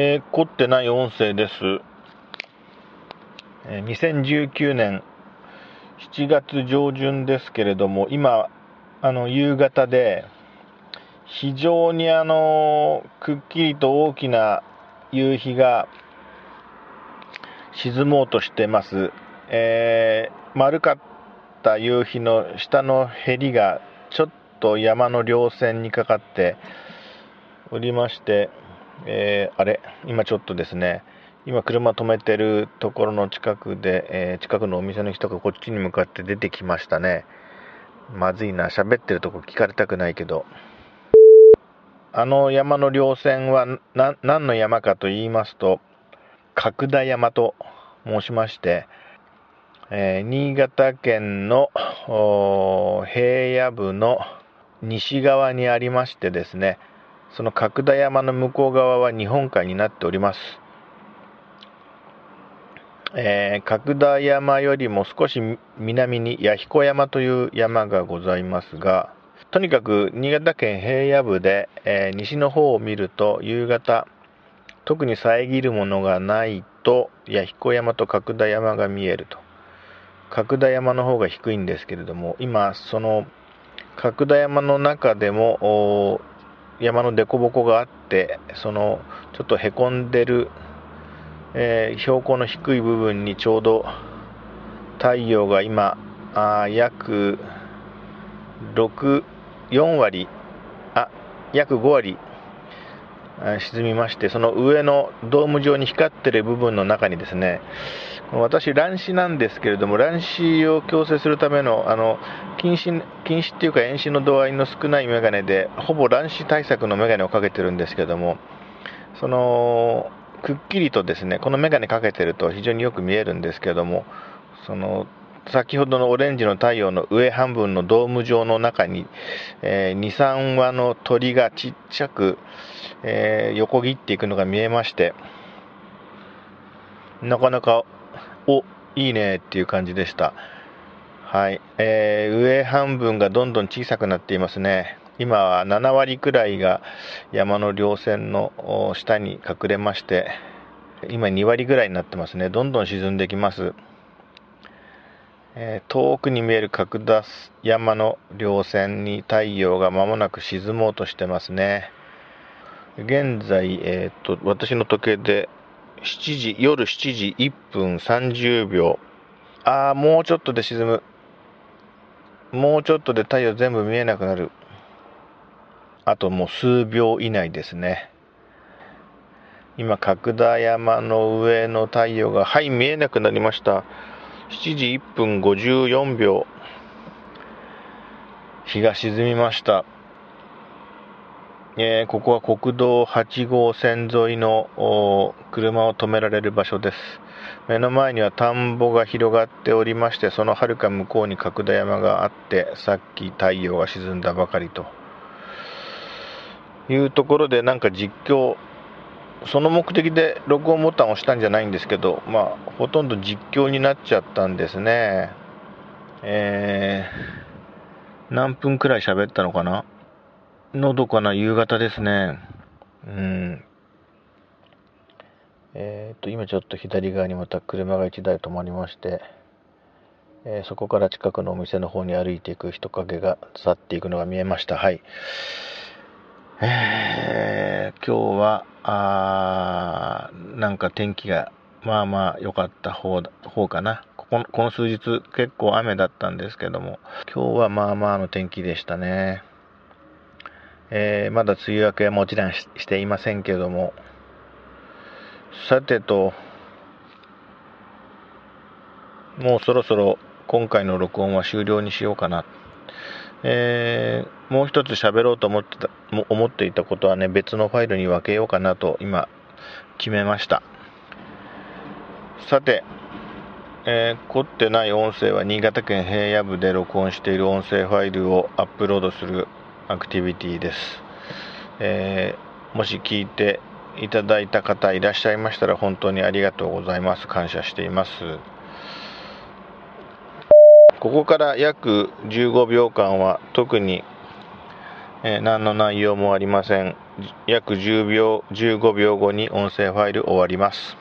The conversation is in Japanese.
えー、凝ってない音声です。えー、2019年7月上旬ですけれども、今、あの、夕方で、非常にあの、くっきりと大きな夕日が沈もうとしてます。えー、丸かった夕日の下のへりがちょっと山の稜線にかかっておりまして、えー、あれ、今ちょっとですね、今車止めてるところの近くで、えー、近くのお店の人がこっちに向かって出てきましたね。まずいな、喋ってるとこ聞かれたくないけど。あの山の稜線は何の山かと言いますと、角田山と申しまして、えー、新潟県の平野部の西側にありましてですね、その角田山の向こう側は日本海になっております。えー、角田山よりも少し南に弥彦山という山がございますが、とにかく新潟県平野部で、えー、西の方を見ると夕方、特に遮るものがないと弥彦山と角田山が見えると。角田山の方が低いんですけれども、今、その角田山の中でも山の凸凹があってそのちょっとへこんでる、えー、標高の低い部分にちょうど太陽が今あ約64割あ約5割沈みましてその上のドーム状に光ってる部分の中にですね私、乱視なんですけれども、乱視を矯正するための、あの、近視、近視っていうか遠視の度合いの少ないメガネで、ほぼ乱視対策のメガネをかけてるんですけども、その、くっきりとですね、このメガネかけてると非常によく見えるんですけども、その、先ほどのオレンジの太陽の上半分のドーム状の中に、えー、2、3羽の鳥がちっちゃく、えー、横切っていくのが見えまして、なかなかおいいねっていう感じでした。はい、えー、上半分がどんどん小さくなっていますね。今は7割くらいが山の稜線の下に隠れまして、今2割ぐらいになってますね。どんどん沈んできます。えー、遠くに見える角田山の稜線に太陽が間もなく沈もうとしてますね。現在、えー、っと私の時計で7時、夜7時1分30秒。ああ、もうちょっとで沈む。もうちょっとで太陽全部見えなくなる。あともう数秒以内ですね。今、角田山の上の太陽が、はい、見えなくなりました。7時1分54秒。日が沈みました。えー、ここは国道8号線沿いの車を止められる場所です。目の前には田んぼが広がっておりまして、そのはるか向こうに角田山があって、さっき太陽が沈んだばかりというところで、なんか実況、その目的で録音ボタンを押したんじゃないんですけど、まあ、ほとんど実況になっちゃったんですね。えー、何分くらい喋ったのかな？のどかな夕方ですね。うん。えっ、と、今ちょっと左側にまた車が1台止まりまして、えー、そこから近くのお店の方に歩いていく人影が去っていくのが見えました。はい。えー、今日は、あなんか天気がまあまあ良かった方方かな。こここの数日結構雨だったんですけども、今日はまあまあの天気でしたね。えー、まだ梅雨明けはもちろんしていませんけども、さてと、もうそろそろ今回の録音は終了にしようかな。えー、もう一つ喋ろうと思ってた思っていたことはね、別のファイルに分けようかなと今決めました。さて、えー、凝ってない音声は新潟県平野部で録音している音声ファイルをアップロードするアクティビティです、えー、もし聞いていただいた方いらっしゃいましたら本当にありがとうございます。感謝しています。ここから約15秒間は特に、えー、何の内容もありません。約10秒15秒後に音声ファイル終わります。